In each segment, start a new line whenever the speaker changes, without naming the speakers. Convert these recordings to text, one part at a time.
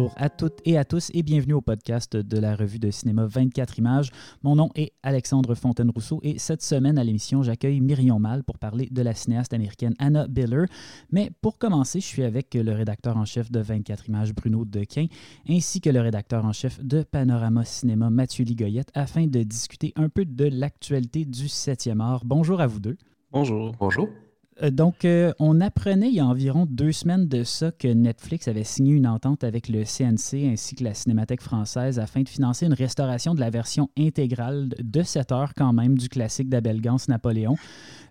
bonjour à toutes et à tous et bienvenue au podcast de la revue de cinéma 24 images. Mon nom est Alexandre Fontaine-Rousseau et cette semaine à l'émission, j'accueille Myrion Mal pour parler de la cinéaste américaine Anna Biller. Mais pour commencer, je suis avec le rédacteur en chef de 24 images Bruno Dequin ainsi que le rédacteur en chef de Panorama Cinéma Mathieu Ligoyette afin de discuter un peu de l'actualité du 7e art. Bonjour à vous deux.
Bonjour.
Bonjour.
Euh, donc, euh, on apprenait il y a environ deux semaines de ça que Netflix avait signé une entente avec le CNC ainsi que la Cinémathèque française afin de financer une restauration de la version intégrale de 7 heures quand même du classique d'Abel Gance Napoléon.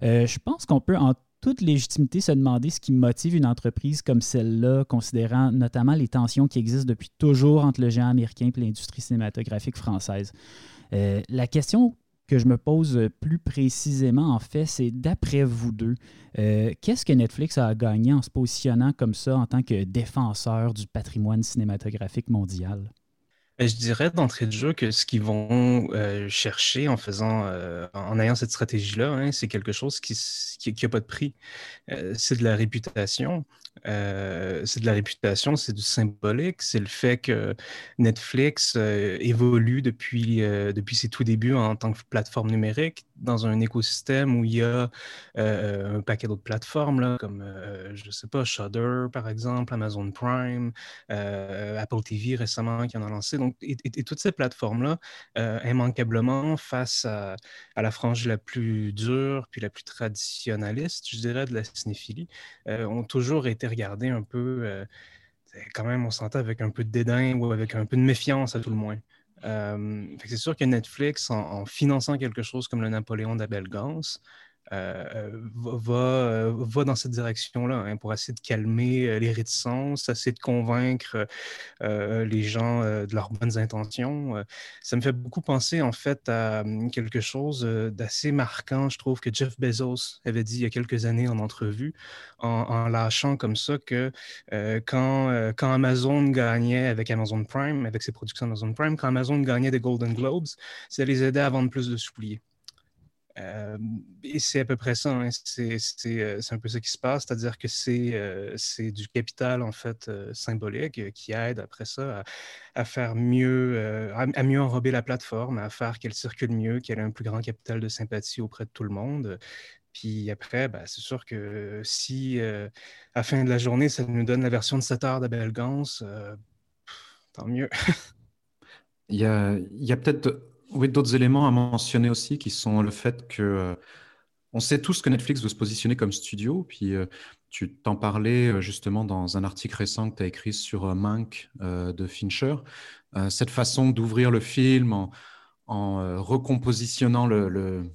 Euh, je pense qu'on peut en toute légitimité se demander ce qui motive une entreprise comme celle-là, considérant notamment les tensions qui existent depuis toujours entre le géant américain et l'industrie cinématographique française. la question que je me pose plus précisément, en fait, c'est d'après vous deux, euh, qu'est-ce que Netflix a gagné en se positionnant comme ça en tant que défenseur du patrimoine cinématographique mondial?
Ben, je dirais d'entrée de jeu que ce qu'ils vont euh, chercher en faisant, euh, en ayant cette stratégie-là, hein, c'est quelque chose qui n'a pas de prix. c'est de la réputation. c'est de la réputation, c'est du symbolique. C'est le fait que Netflix évolue depuis, depuis ses tout débuts en tant que plateforme numérique dans un écosystème où il y a un paquet d'autres plateformes, là, comme, je ne sais pas, Shudder, par exemple, Amazon Prime, Apple TV récemment qui en a lancé. Donc, et, toutes ces plateformes-là, immanquablement, face à, la frange la plus dure puis la plus traditionnaliste, je dirais, de la cinéphilie, ont toujours été regardées un peu, quand même, on s'entend avec un peu de dédain ou avec un peu de méfiance à tout le moins c'est sûr que Netflix, en, finançant quelque chose comme le Napoléon d'Abel Gans, euh, va, euh, va, dans cette direction-là hein, pour essayer de calmer euh, les réticences, essayer de convaincre les gens de leurs bonnes intentions. ça me fait beaucoup penser en fait à hum, quelque chose d'assez marquant, je trouve, que Jeff Bezos avait dit il y a quelques années en entrevue, en, lâchant comme ça que quand, quand Amazon gagnait avec Amazon Prime, avec ses productions Amazon Prime, quand Amazon gagnait des Golden Globes, ça les aidait à vendre plus de souliers. Euh, et c'est à peu près ça, hein. euh, c'est un peu ça qui se passe, c'est-à-dire que c'est euh, du capital en fait symbolique qui aide après ça à, faire mieux, à, mieux enrober la plateforme, à faire qu'elle circule mieux, qu'elle ait un plus grand capital de sympathie auprès de tout le monde. Puis après, ben, c'est sûr que si à la fin de la journée, ça nous donne la version de 7 heures d'Abel Gans, tant mieux.
il y a peut-être oui, d'autres éléments à mentionner aussi qui sont le fait que euh, on sait tous que Netflix veut se positionner comme studio. Puis euh, tu t'en parlais euh, justement dans un article récent que tu as écrit sur Mank de Fincher. cette façon d'ouvrir le film en, en recompositionnant le, le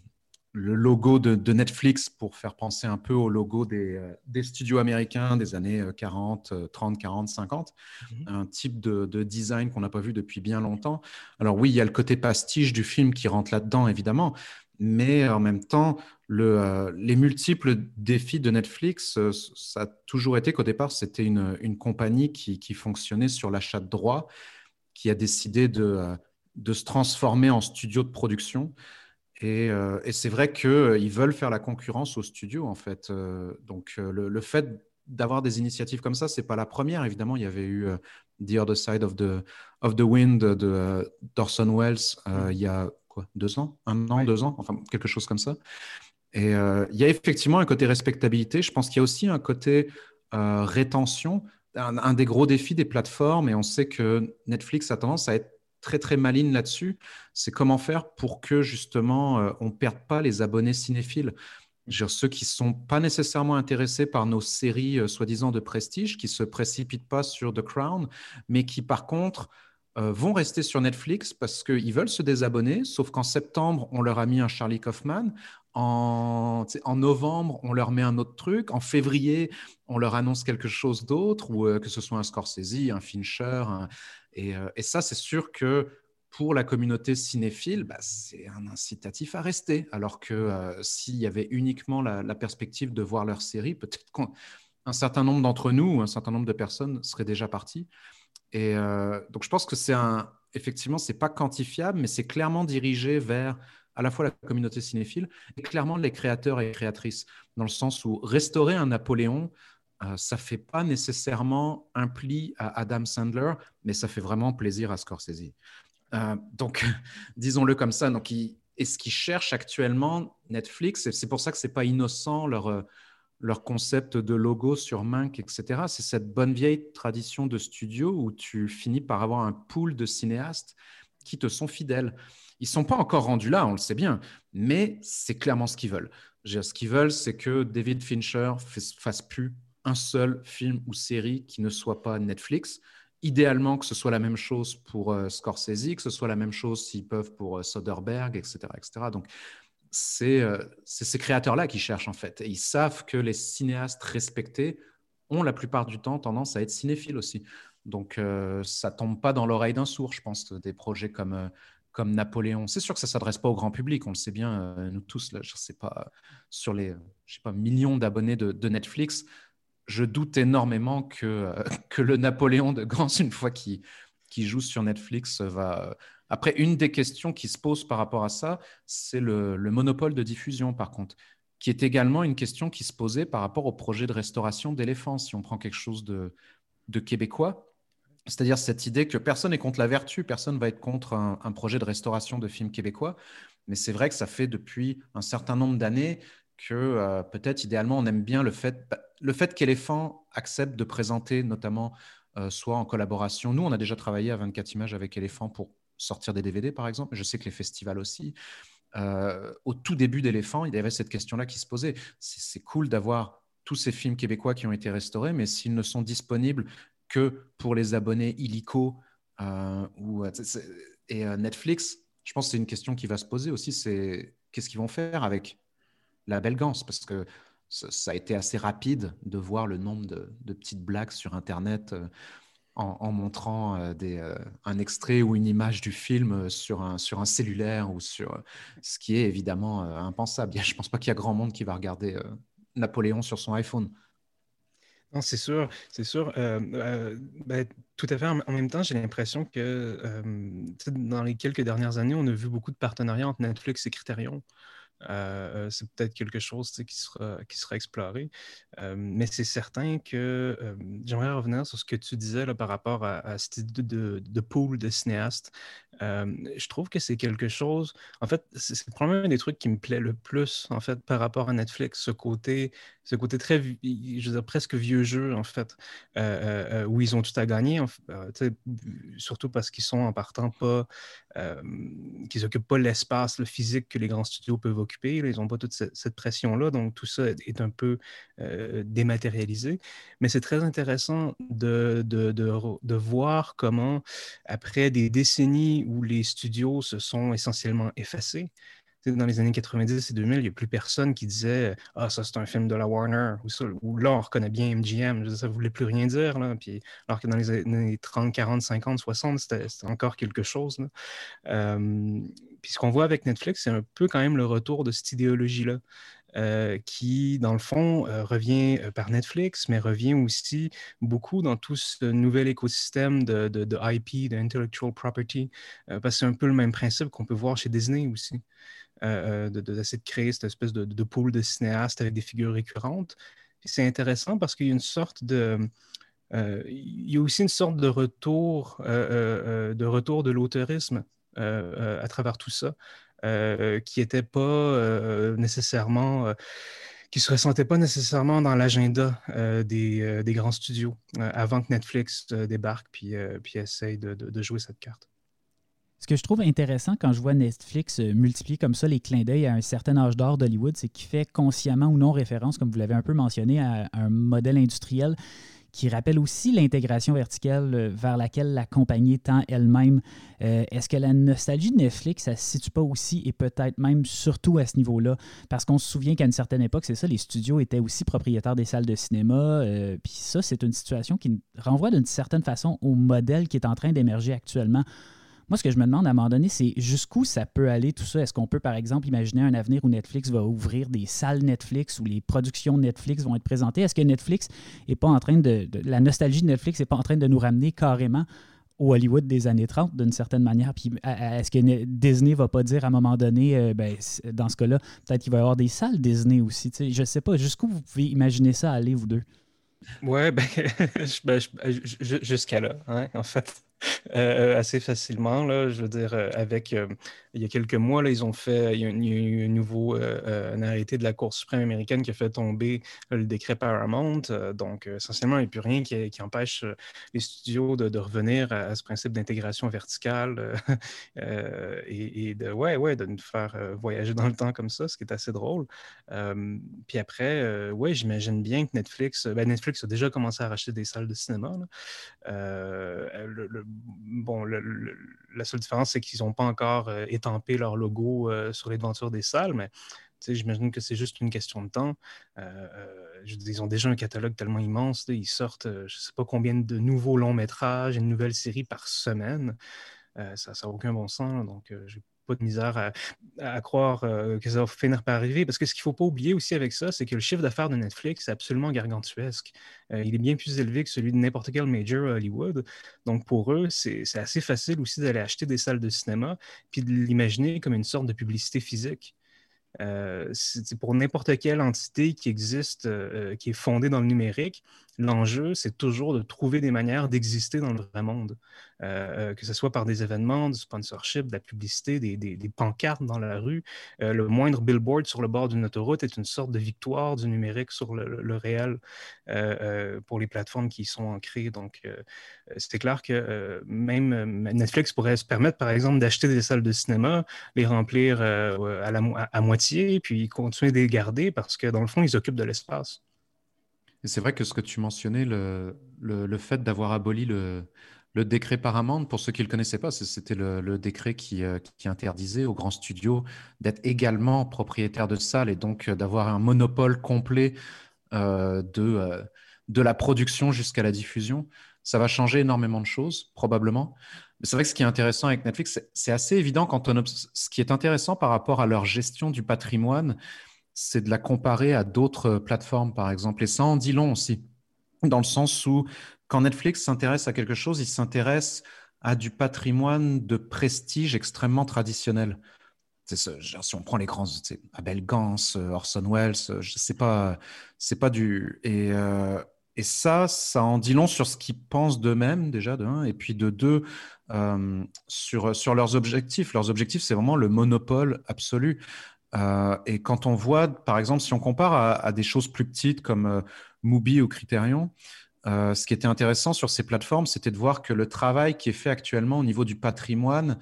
logo de, Netflix pour faire penser un peu au logo des, euh, studios américains des années 40, 30, 40, 50. Un type de, design qu'on n'a pas vu depuis bien longtemps. Alors oui, il y a le côté pastiche du film qui rentre là-dedans, évidemment. Mais en même temps, euh, les multiples défis de Netflix, euh, ça a toujours été qu'au départ, c'était une, compagnie qui, fonctionnait sur l'achat de droits, qui a décidé de, de se transformer en studio de production. Euh, et, c'est vrai qu'ils euh, veulent faire la concurrence aux studios, en fait. Euh, donc, le, fait d'avoir des initiatives comme ça, c'est pas la première. Évidemment, il y avait eu The Other Side of the, of the Wind de Dorson Wells mm. il y a quoi, deux ans, un an, deux ans, enfin quelque chose comme ça. Et il y a effectivement un côté respectabilité. Je pense qu'il y a aussi un côté rétention. un, des gros défis des plateformes, et on sait que Netflix a tendance à être très très maligne là-dessus, c'est comment faire pour que justement euh, on ne perde pas les abonnés cinéphiles. ceux qui ne sont pas nécessairement intéressés par nos séries euh, soi-disant de prestige, qui ne se précipitent pas sur The Crown, mais qui par contre euh, vont rester sur Netflix parce qu'ils veulent se désabonner, sauf qu'en septembre, on leur a mis un Charlie Kaufman. En, en, novembre, on leur met un autre truc. En février, on leur annonce quelque chose d'autre, ou que ce soit un Scorsese, un Fincher, un, euh, et, ça, c'est sûr que pour la communauté cinéphile, bah, c'est un incitatif à rester. Alors que euh, s'il y avait uniquement la, perspective de voir leur série, peut-être qu'un certain nombre d'entre nous, un certain nombre de personnes seraient déjà partis. Et euh, donc, je pense que c'est un, effectivement, c'est pas quantifiable, mais c'est clairement dirigé vers à la fois la communauté cinéphile et clairement les créateurs et créatrices, dans le sens où restaurer un Napoléon, ça fait pas nécessairement un pli à Adam Sandler, mais ça fait vraiment plaisir à Scorsese. Euh, donc, disons-le comme ça. Donc, et ce qu'ils cherchent actuellement, Netflix, c'est pour ça que c'est pas innocent leur, euh, concept de logo sur Mank, etc. C'est cette bonne vieille tradition de studio où tu finis par avoir un pool de cinéastes qui te sont fidèles. Ils sont pas encore rendus là, on le sait bien, mais c'est clairement ce qu'ils veulent. Ce qu'ils veulent, c'est que David Fincher fasse plus un seul film ou série qui ne soit pas Netflix. Idéalement, que ce soit la même chose pour euh, Scorsese, que ce soit la même chose s'ils peuvent pour euh, Soderbergh, etc. etc. Donc, euh, c'est ces créateurs-là qui cherchent en fait. Et ils savent que les cinéastes respectés ont la plupart du temps tendance à être cinéphiles aussi. Donc, ça tombe pas dans l'oreille d'un sourd, je pense, des projets comme, comme Napoléon. C'est sûr que ça s'adresse pas au grand public, on le sait bien, nous tous, là, je sais pas, sur les je sais pas, millions d'abonnés de, Netflix, je doute énormément que, euh, que le Napoléon de Gans, une fois qu'il joue sur Netflix, va. Après, une des questions qui se pose par rapport à ça, c'est le, monopole de diffusion, par contre, qui est également une question qui se posait par rapport au projet de restauration d'éléphants. Si on prend quelque chose de, de québécois, c'est-à-dire cette idée que personne n'est contre la vertu, personne va être contre un, projet de restauration de films québécois. Mais c'est vrai que ça fait depuis un certain nombre d'années que euh, peut-être idéalement on aime bien le fait, bah, le fait qu'Elephant accepte de présenter notamment euh, soit en collaboration. Nous, on a déjà travaillé à 24 images avec Elephant pour sortir des DVD par exemple. Je sais que les festivals aussi. Euh, au tout début d'Elephant, il y avait cette question-là qui se posait. C'est cool d'avoir tous ces films québécois qui ont été restaurés, mais s'ils ne sont disponibles que pour les abonnés illico ou, et Netflix, je pense que c'est une question qui va se poser aussi, c'est qu'est-ce qu'ils vont faire avec la belle ganse, parce que ça, a été assez rapide de voir le nombre de, petites blagues sur Internet euh, en, montrant euh, euh, un extrait ou une image du film sur un, sur un cellulaire ou sur ce qui est évidemment impensable. Je ne pense pas qu'il y a grand monde qui va regarder Napoléon sur son iPhone.
C'est sûr, c'est sûr. Ben, tout à fait. En, même temps, j'ai l'impression que dans les quelques dernières années, on a vu beaucoup de partenariats entre Netflix et Criterion. Euh, c'est peut-être quelque chose qui sera, exploré. Euh, mais c'est certain que euh, j'aimerais revenir sur ce que tu disais là, par rapport à, cette idée de, de, pool de cinéastes. Je trouve que c'est quelque chose. En fait, c'est probablement un des trucs qui me plaît le plus en fait par rapport à Netflix, ce côté, ce côté très, je veux dire, presque vieux jeu en fait, où ils ont tout à gagner, surtout parce qu'ils sont en partant pas, qu'ils n'occupent pas l'espace le physique que les grands studios peuvent occuper. ils n'ont pas toute cette, pression-là, donc tout ça est, un peu euh, dématérialisé. Mais c'est très intéressant de, de, de, voir comment, après des décennies où les studios se sont essentiellement effacés, dans les années 90 et 2000, il n'y a plus personne qui disait Ah, ça, c'est un film de la Warner, ou, ça, ou là, on reconnaît bien MGM. Ça ne voulait plus rien dire. Là. Puis, alors que dans les années 30, 40, 50, 60, c'était encore quelque chose. Euh, puis ce qu'on voit avec Netflix, c'est un peu quand même le retour de cette idéologie-là. Euh, qui, dans le fond, euh, revient par Netflix, mais revient aussi beaucoup dans tout ce nouvel écosystème de, de, de IP, de property, parce que c'est un peu le même principe qu'on peut voir chez Disney aussi. Euh, euh, d'essayer de, créer cette espèce de, de, pool de cinéastes avec des figures récurrentes. C'est intéressant parce qu'il y a une sorte de... Euh, il y a aussi une sorte de retour, de, retour de l'auteurisme à travers tout ça, qui n'était pas nécessairement qui ne se ressentait pas nécessairement dans l'agenda des, grands studios avant que Netflix débarque puis, puis essaye de, de, jouer cette carte.
Ce que je trouve intéressant quand je vois Netflix euh, multiplier comme ça les clins d'œil à un certain âge d'or d'Hollywood, c'est qu'il fait consciemment ou non référence, comme vous l'avez un peu mentionné, à un modèle industriel qui rappelle aussi l'intégration verticale euh, vers laquelle la compagnie tend elle-même. Euh, est-ce que la nostalgie de Netflix, ça ne se situe pas aussi et peut-être même surtout à ce niveau-là? Parce qu'on se souvient qu'à une certaine époque, c'est ça, les studios étaient aussi propriétaires des salles de cinéma. Puis ça, c'est une situation qui renvoie d'une certaine façon au modèle qui est en train d'émerger actuellement moi, ce que je me demande à un moment donné, c'est jusqu'où ça peut aller tout ça? Est-ce qu'on peut, par exemple, imaginer un avenir où Netflix va ouvrir des salles Netflix, où les productions Netflix vont être présentées? Est-ce que Netflix est pas en train de, La nostalgie de Netflix n'est pas en train de nous ramener carrément au Hollywood des années 30 d'une certaine manière? Puis est-ce que Disney va pas dire à un moment donné, euh, ben, dans ce cas-là, peut-être qu'il va y avoir des salles Disney aussi. Je ne sais pas, jusqu'où vous pouvez imaginer ça aller, vous deux?
Ouais, ben, ben jusqu'à là, hein, en fait. Euh, assez facilement. Là, je veux dire, euh, avec euh, il y a quelques mois, là, ils ont fait, il y a, eu un nouveau un arrêté de la Cour suprême américaine qui a fait tomber le décret Paramount. donc, essentiellement, il n'y a plus rien qui, empêche les studios de, revenir à, ce principe d'intégration verticale et, de, ouais, ouais, de nous faire voyager dans le temps comme ça, ce qui est assez drôle. puis après, ouais, j'imagine bien que Netflix, ben, Netflix a déjà commencé à racheter des salles de cinéma. Bon, la seule différence, c'est qu'ils n'ont pas encore euh, étampé leur logo euh, sur les devantures des salles, mais j'imagine que c'est juste une question de temps. Euh, ils ont déjà un catalogue tellement immense. ils sortent, je ne sais pas combien de nouveaux longs métrages, une nouvelle série par semaine. ça n'a aucun bon sens. donc, je pas de misère à, croire euh, que ça va finir par arriver. Parce que ce qu'il ne faut pas oublier aussi avec ça, c'est que le chiffre d'affaires de Netflix est absolument gargantuesque. Euh, il est bien plus élevé que celui de n'importe quel major à Hollywood. Donc pour eux, c'est assez facile aussi d'aller acheter des salles de cinéma puis de l'imaginer comme une sorte de publicité physique. Euh, c'est pour n'importe quelle entité qui existe, qui est fondée dans le numérique, l'enjeu, c'est toujours de trouver des manières d'exister dans le vrai monde. Euh, euh, que ce soit par des événements, du sponsorship, de la publicité, des, pancartes dans la rue. Euh, le moindre billboard sur le bord d'une autoroute est une sorte de victoire du numérique sur le, réel pour les plateformes qui y sont ancrées. Donc, c'est clair que même Netflix pourrait se permettre, par exemple, d'acheter des salles de cinéma, les remplir à, à moitié, puis continuer de les garder parce que, dans le fond, ils occupent de l'espace.
Et c'est vrai que ce que tu mentionnais, le, le, fait d'avoir aboli le, décret Paramount, pour ceux qui ne le connaissaient pas, c'était le, décret qui, euh, qui, interdisait aux grands studios d'être également propriétaires de salles et donc euh, d'avoir un monopole complet euh, de, de la production jusqu'à la diffusion. Ça va changer énormément de choses, probablement. Mais c'est vrai que ce qui est intéressant avec Netflix, c'est assez évident quand on ce qui est intéressant par rapport à leur gestion du patrimoine, c'est de la comparer à d'autres plateformes, par exemple. Et ça en dit long aussi, dans le sens où quand Netflix s'intéresse à quelque chose, il s'intéresse à du patrimoine de prestige extrêmement traditionnel. si on prend les grands, Abel Gans, Orson Welles, sais pas, c'est pas du et, euh, et ça, ça en dit long sur ce qu'ils pensent d'eux-mêmes déjà de un, et puis de deux euh, sur sur leurs objectifs. Leurs objectifs, c'est vraiment le monopole absolu. Euh, et quand on voit, par exemple, si on compare à, des choses plus petites comme euh, Mubi ou Criterion, euh, ce qui était intéressant sur ces plateformes, c'était de voir que le travail qui est fait actuellement au niveau du patrimoine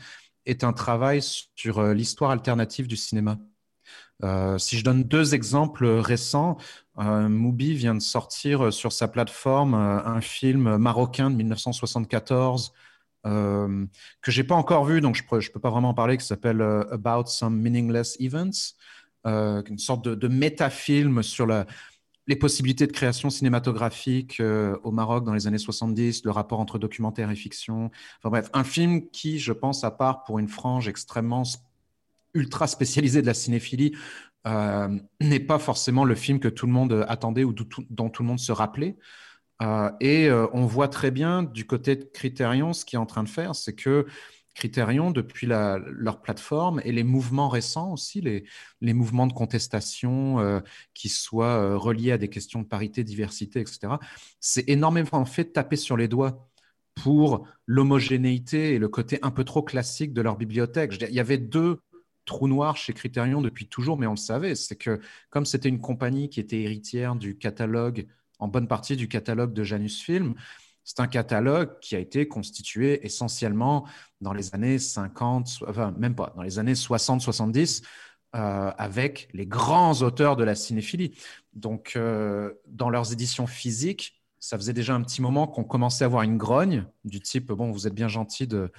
est un travail sur l'histoire alternative du cinéma. si je donne deux exemples récents, Mubi vient de sortir sur sa plateforme un film marocain de 1974 euh, que j'ai pas encore vu, donc je je peux pas vraiment en parler, qui s'appelle euh, About Some Meaningless Events, euh, une sorte de, de métafilm sur les possibilités de création cinématographique euh, au Maroc dans les années 70, le rapport entre documentaire et fiction. Enfin bref, un film qui, je pense, à part pour une frange extrêmement ultra spécialisée de la cinéphilie, n'est pas forcément le film que tout le monde attendait ou dont tout le monde se rappelait. Euh, et euh, on voit très bien du côté de Criterion, ce qui est en train de faire, c'est que Criterion, depuis leur plateforme et les mouvements récents aussi, les, mouvements de contestation euh, qui soient reliés à des questions de parité, diversité, etc., c'est énormément fait taper sur les doigts pour l'homogénéité et le côté un peu trop classique de leur bibliothèque. il y avait deux trous noirs chez Criterion depuis toujours, mais on le savait. C'est que comme c'était une compagnie qui était héritière du catalogue en bonne partie du catalogue de Janus Film. C'est un catalogue qui a été constitué essentiellement dans les années 50, enfin même pas, dans les années 60-70, euh, avec les grands auteurs de la cinéphilie. Donc, euh, dans leurs éditions physiques, ça faisait déjà un petit moment qu'on commençait à avoir une grogne du type bon, vous êtes bien gentil de,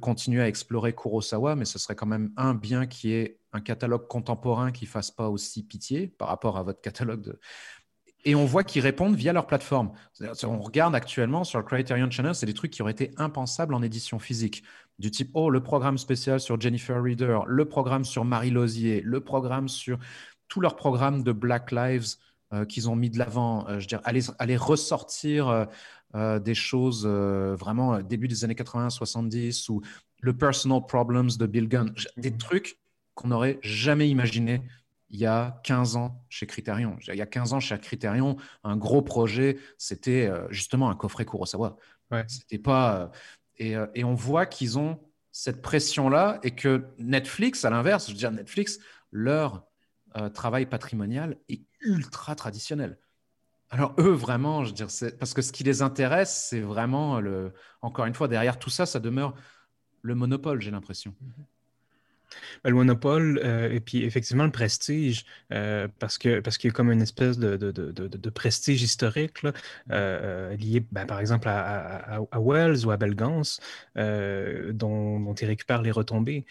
continuer à explorer Kurosawa, mais ce serait quand même un bien qui est un catalogue contemporain qui fasse pas aussi pitié par rapport à votre catalogue de, et on voit qu'ils répondent via leur plateforme. On regarde actuellement sur le Criterion Channel, c'est des trucs qui auraient été impensables en édition physique. Du type, oh, le programme spécial sur Jennifer Reader, le programme sur Marie Lozier, le programme sur tous leurs programmes de Black Lives euh, qu'ils ont mis de l'avant. Euh, je veux dire, aller, aller ressortir euh, des choses vraiment début des années 80-70 ou le Personal Problems de Bill Gunn. Des trucs qu'on n'aurait jamais imaginé il y a 15 ans chez Criterion. Il y a 15 ans chez Criterion, un gros projet, c'était euh, justement un coffret Kurosawa. Ouais. C'était pas. Et, et, on voit qu'ils ont cette pression-là et que Netflix, à l'inverse, je veux dire, Netflix, leur travail patrimonial est ultra traditionnel. Alors eux, vraiment, je veux dire, parce que ce qui les intéresse, c'est vraiment, le... encore une fois, derrière tout ça, ça demeure le monopole, j'ai l'impression. Mhm.
Ben, le monopole euh, et puis effectivement le prestige, euh, parce qu'il parce qu'il y a comme une espèce de, de, de, de prestige historique euh, lié ben, par exemple à, à, Wells ou à Belgans, dont, dont il récupère les retombées.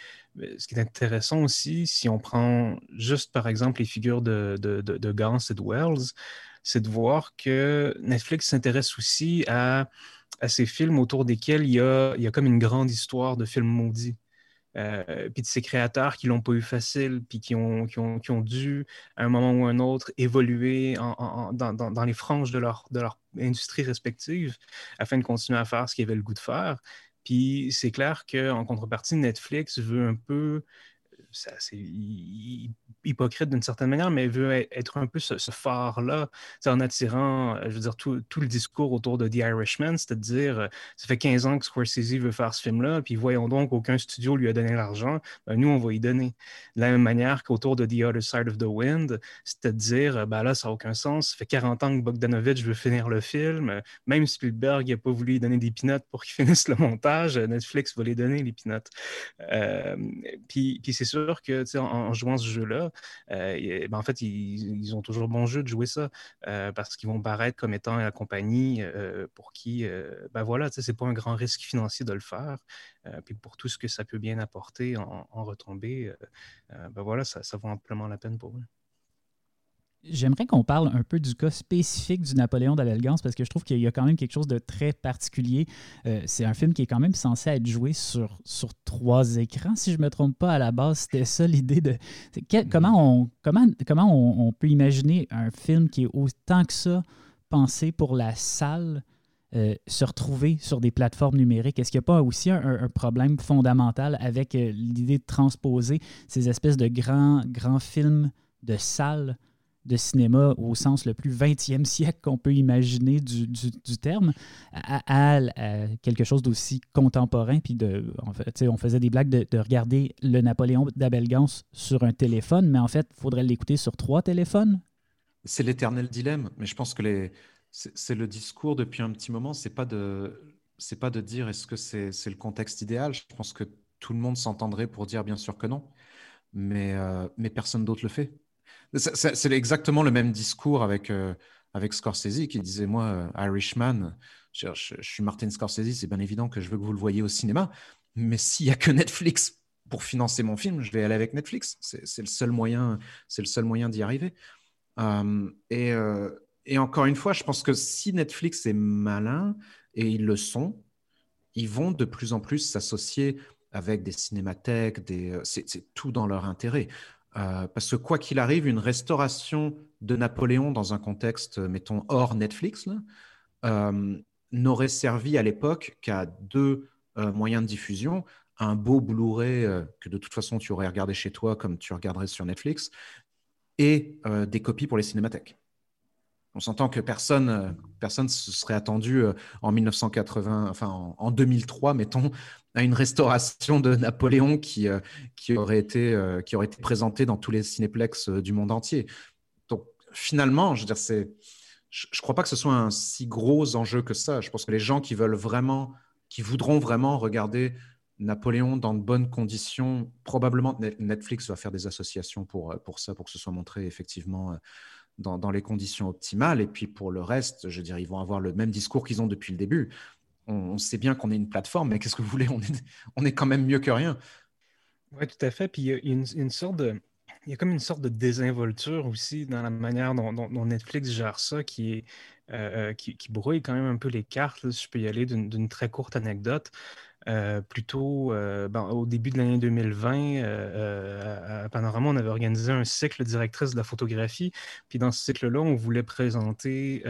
Ce qui est intéressant aussi, si on prend juste par exemple les figures de, de, Gans et de Wells, c'est de voir que Netflix s'intéresse aussi à, à, ces films autour desquels il y, a, il y a comme une grande histoire de films maudits. Euh, puis de ces créateurs qui l'ont pas eu facile, puis qui ont, qui ont, qui ont, dû, à un moment ou un autre, évoluer dans, dans, les franges de leur, de leur industrie respective afin de continuer à faire ce qu'ils avaient le goût de faire. Puis c'est clair qu'en contrepartie, Netflix veut un peu c'est hypocrite d'une certaine manière, mais veut être un peu ce, phare-là, en attirant, euh, je veux dire, tout, le discours autour de The Irishman, c'est-à-dire, euh, ça fait 15 ans que Scorsese veut faire ce film-là, puis voyons donc, aucun studio lui a donné l'argent, ben, nous, on va y donner. De la même manière qu'autour de The Other Side of the Wind, c'est-à-dire, ben là, ça n'a aucun sens, ça fait 40 ans que Bogdanovich veut finir le film, même Spielberg n'a pas voulu lui donner des pinottes pour qu'il finisse le montage, Netflix va les donner, les pinottes. Euh, puis c'est sûr que en, jouant ce jeu-là, euh, ben, en fait, ils, ont toujours bon jeu de jouer ça euh, parce qu'ils vont paraître comme étant la compagnie euh, pour qui, ben voilà, c'est pas un grand risque financier de le faire. puis pour tout ce que ça peut bien apporter en, retombée, ben voilà, ça, ça vaut amplement la peine pour eux.
J'aimerais qu'on parle un peu du cas spécifique du Napoléon d'Allegance parce que je trouve qu'il y a quand même quelque chose de très particulier. Euh, c'est un film qui est quand même censé être joué sur, sur trois écrans, si je ne me trompe pas. À la base, c'était ça l'idée de. comment, on, comment, comment on, peut imaginer un film qui est autant que ça pensé pour la salle euh, se retrouver sur des plateformes numériques? Est-ce qu'il n'y a pas aussi un, problème fondamental avec euh, l'idée de transposer ces espèces de grands, grands films de salle de cinéma au sens le plus 20e siècle qu'on peut imaginer du, terme à, quelque chose d'aussi contemporain. Puis de, en fait, on faisait des blagues de, regarder le Napoléon d'Abel Gans sur un téléphone, mais en fait, il faudrait l'écouter sur trois téléphones.
C'est l'éternel dilemme, mais je pense que les... c'est le discours depuis un petit moment, c'est pas de c'est pas de dire est-ce que c'est le contexte idéal. Je pense que tout le monde s'entendrait pour dire bien sûr que non, mais, euh, mais personne d'autre le fait. C'est exactement le même discours avec, euh, avec Scorsese qui disait Moi, euh, Irishman, je, suis Martin Scorsese, c'est bien évident que je veux que vous le voyez au cinéma, mais s'il n'y a que Netflix pour financer mon film, je vais aller avec Netflix. C'est le seul moyen, moyen d'y arriver. Euh, et, et, encore une fois, je pense que si Netflix est malin, et ils le sont, ils vont de plus en plus s'associer avec des cinémathèques, des... c'est tout dans leur intérêt. Euh, parce que quoi qu'il arrive, une restauration de Napoléon dans un contexte, mettons, hors Netflix, euh, n'aurait servi à l'époque qu'à deux euh, moyens de diffusion. Un beau Blu-ray que de toute façon tu aurais regardé chez toi comme tu regarderais sur Netflix, et des copies pour les cinémathèques. On s'entend que personne personne se serait attendu en 1980, enfin en 2003, mettons, à une restauration de Napoléon qui, euh, qui, aurait été, euh, qui aurait été présentée dans tous les cinéplexes euh, du monde entier. Donc finalement, je veux dire, je ne crois pas que ce soit un si gros enjeu que ça. Je pense que les gens qui veulent vraiment, qui voudront vraiment regarder Napoléon dans de bonnes conditions, probablement Netflix va faire des associations pour, pour ça, pour que ce soit montré effectivement dans, les conditions optimales. Et puis pour le reste, je dire, ils vont avoir le même discours qu'ils ont depuis le début on, sait bien qu'on est une plateforme, mais qu'est-ce que vous voulez? On est, quand même mieux que rien.
Oui, tout à fait. Puis il y a une, sorte. Il y a comme une sorte de désinvolture aussi dans la manière dont, Netflix gère ça euh, euh, qui, brouille quand même un peu les cartes. si je peux y aller d'une très courte anecdote. Euh, plutôt ben, au début de l'année 2020, à Panorama, on avait organisé un cycle directrice de la photographie. Puis dans ce cycle-là, on voulait présenter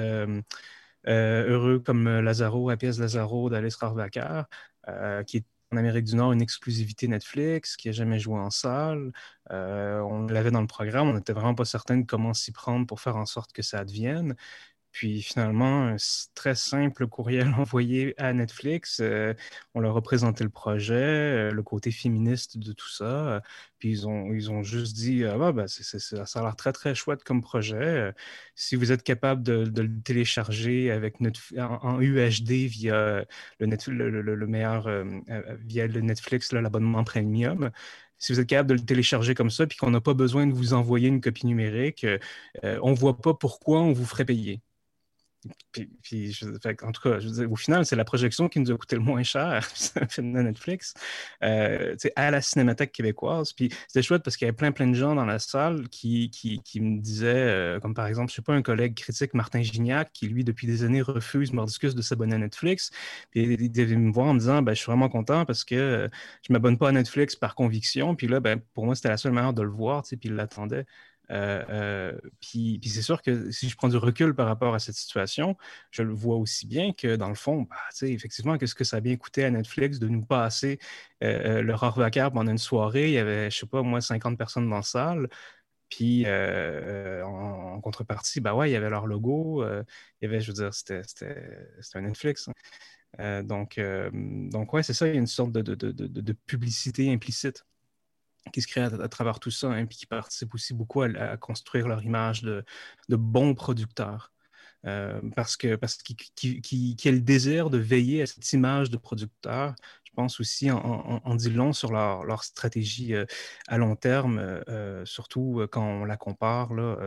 euh, heureux comme Lazaro, pièce Lazaro d'Alice Rarvacar, euh, qui est en Amérique du Nord une exclusivité Netflix, qui n'a jamais joué en salle. on l'avait dans le programme, on n'était vraiment pas certain de comment s'y prendre pour faire en sorte que ça advienne. Puis finalement, un très simple courriel envoyé à Netflix, euh, on leur a présenté le projet, euh, le côté féministe de tout ça. Euh, puis ils ont, ils ont juste dit ah, bah, bah ça a l'air très, très chouette comme projet. si vous êtes capable de, le télécharger avec en, UHD via le, le, meilleur, via le Netflix, l'abonnement premium, si vous êtes capable de le télécharger comme ça, puis qu'on n'a pas besoin de vous envoyer une copie numérique, on ne voit pas pourquoi on vous ferait payer. Puis, en tout cas, au final, c'est la projection qui nous a coûté le moins cher, Netflix, euh, à la Cinémathèque québécoise. Puis c'était chouette parce qu'il y avait plein, plein de gens dans la salle qui, qui, qui me disaient, euh, comme par exemple, je sais pas, un collègue critique, Martin Gignac, qui lui, depuis des années, refuse mordicus de s'abonner à Netflix. Puis il devait me voir en me disant, ben, je suis vraiment content parce que euh, je m'abonne pas à Netflix par conviction. Puis là, ben, pour moi, c'était la seule manière de le voir, puis il l'attendait. Euh, euh, puis, c'est sûr que si je prends du recul par rapport à cette situation, je le vois aussi bien que dans le fond, bah, effectivement, qu'est-ce que ça a bien coûté à Netflix de nous passer euh, le vacaire pendant une soirée? Il y avait, je sais pas, moins 50 personnes dans la salle. Puis en, contrepartie, bah ouais, il y avait leur logo. il y avait, je veux dire, c'était un Netflix. Hein. donc, donc, ouais, c'est ça, il y a une sorte de, de publicité implicite qui se créent à, travers tout ça, et hein, puis qui participent aussi beaucoup à, construire leur image de, bons producteurs. Euh, parce que parce qu'ils a le désir de veiller à cette image de producteur, je pense aussi en, dit long sur leur, stratégie euh, à long terme, euh, surtout quand on la compare là,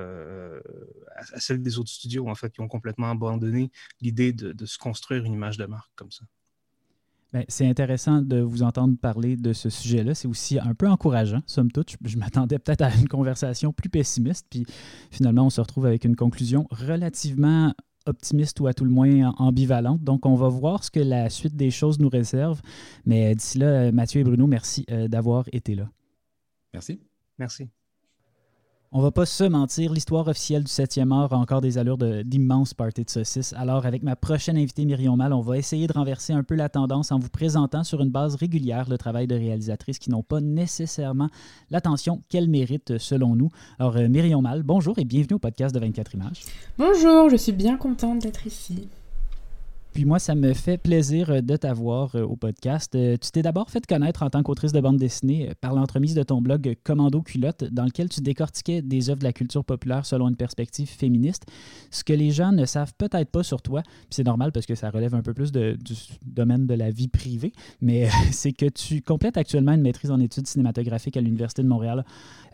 à, celle des autres studios en fait qui ont complètement abandonné l'idée de se construire une image de marque comme ça.
Ben, c'est intéressant de vous entendre parler de ce sujet-là. C'est aussi un peu encourageant, somme toute. Je, m'attendais peut-être à une conversation plus pessimiste, puis finalement, on se retrouve avec une conclusion relativement optimiste ou à tout le moins ambivalente. Donc, on va voir ce que la suite des choses nous réserve. Mais d'ici là, Mathieu et Bruno, merci euh, d'avoir été là.
Merci.
Merci.
On va pas se mentir, l'histoire officielle du 7e art a encore des allures d'immenses parties de saucisses. Alors, avec ma prochaine invitée Myrion Mal, on va essayer de renverser un peu la tendance en vous présentant sur une base régulière le travail de réalisatrices qui n'ont pas nécessairement l'attention qu'elles méritent selon nous. Alors, euh, Myrion Mal, bonjour et bienvenue au podcast de 24 images.
Bonjour, je suis bien contente d'être ici.
Puis moi, ça me fait plaisir euh, de t'avoir euh, au podcast. Euh, tu t'es d'abord fait connaître en tant qu'autrice de bande dessinée par l'entremise de ton blog Commando Culotte, dans lequel tu décortiquais des œuvres de la culture populaire selon une perspective féministe. Ce que les gens ne savent peut-être pas sur toi, puis c'est normal parce que ça relève un peu plus du domaine de la vie privée, mais c'est que tu complètes actuellement une maîtrise en études cinématographiques à l'Université de Montréal.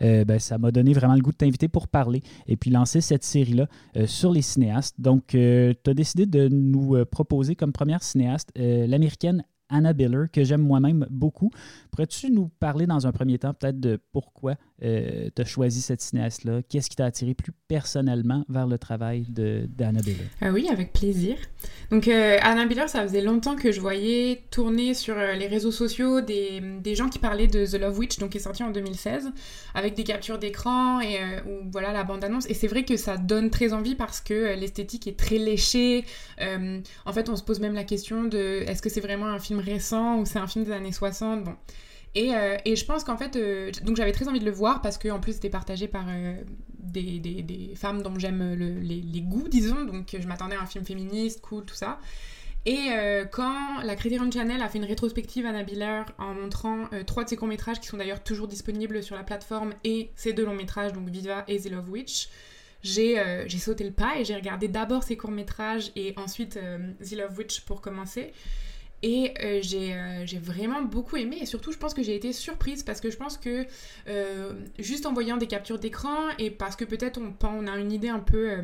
ben, ça m'a donné vraiment le goût de t'inviter pour parler et puis lancer cette série-là sur les cinéastes. Donc, tu as décidé de nous proposer comme première cinéaste euh, l'américaine Anna Biller, que j'aime moi-même beaucoup. Pourrais-tu nous parler dans un premier temps peut-être de pourquoi euh, tu as choisi cette cinéaste-là? Qu'est-ce qui t'a attiré plus personnellement vers le travail d'Anna Biller?
Ah oui, avec plaisir. Donc euh, Anna Biller, ça faisait longtemps que je voyais tourner sur euh, les réseaux sociaux des, des, gens qui parlaient de The Love Witch, donc qui est sorti en 2016, avec des captures d'écran et où, voilà la bande-annonce. Et c'est vrai que ça donne très envie parce que l'esthétique est très léchée. en fait, on se pose même la question de est-ce que c'est vraiment un film récent ou c'est un film des années 60 Bon. Et, euh, et, je pense qu'en fait, euh, donc j'avais très envie de le voir parce qu'en plus c'était partagé par euh, des, femmes dont j'aime les, goûts, disons. Donc je m'attendais à un film féministe, cool, tout ça. Et quand la Criterion Channel a fait une rétrospective à Biller en montrant trois de ses courts-métrages qui sont d'ailleurs toujours disponibles sur la plateforme et ses deux longs-métrages, donc Viva et The Love Witch, j'ai sauté le pas et j'ai regardé d'abord ses courts-métrages et ensuite The Love Witch pour commencer. Et euh, euh, j'ai vraiment beaucoup aimé et surtout je pense que j'ai été surprise parce que je pense que euh, juste en voyant des captures d'écran et parce que peut-être on, on, a une idée un peu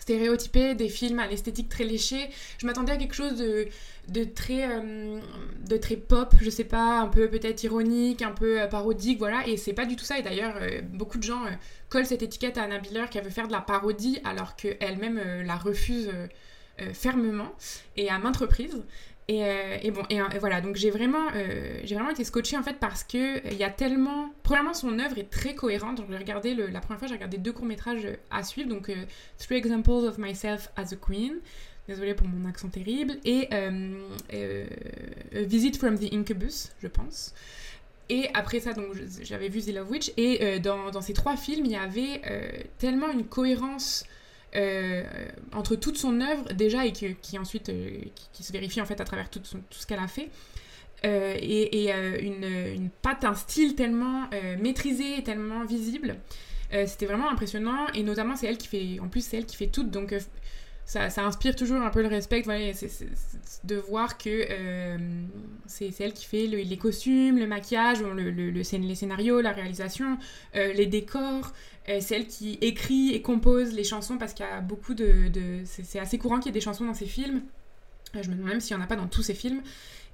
stéréotypée des films à l'esthétique très léchée, je m'attendais à quelque chose de, très pop, je sais pas, un peu peut-être ironique, un peu parodique, voilà, et c'est pas du tout ça et d'ailleurs beaucoup de gens collent cette étiquette à Anna Biller qui veut faire de la parodie alors qu'elle-même la refuse fermement et à maintes reprises. Euh, et, bon, et, voilà, donc j'ai vraiment, euh, vraiment été scotchée en fait parce que il y a tellement. Premièrement, son œuvre est très cohérente. Donc, j'ai regardé la première fois, j'ai regardé deux courts-métrages à suivre. Donc, euh, Three Examples of Myself as a Queen. Désolée pour mon accent terrible. Et Visit from the Incubus, je pense. Et après ça, donc j'avais vu The Love Witch. Et dans, ces trois films, il y avait tellement une cohérence entre toute son œuvre déjà et qui ensuite qui, se vérifie en fait à travers tout, ce qu'elle a fait. Euh, et, euh, une, une, patte, un style tellement euh, maîtrisé, tellement visible. C'était vraiment impressionnant et notamment c'est elle qui fait, en plus c'est elle qui fait tout, donc ça, ça, inspire toujours un peu le respect voilà, de voir que c'est elle qui fait les costumes, le maquillage, le, le, les scénarios, la réalisation, les décors. c'est elle qui écrit et compose les chansons parce qu'il y a beaucoup de... de c'est assez courant qu'il y ait des chansons dans ses films. je me demande même s'il n'y en a pas dans tous ses films.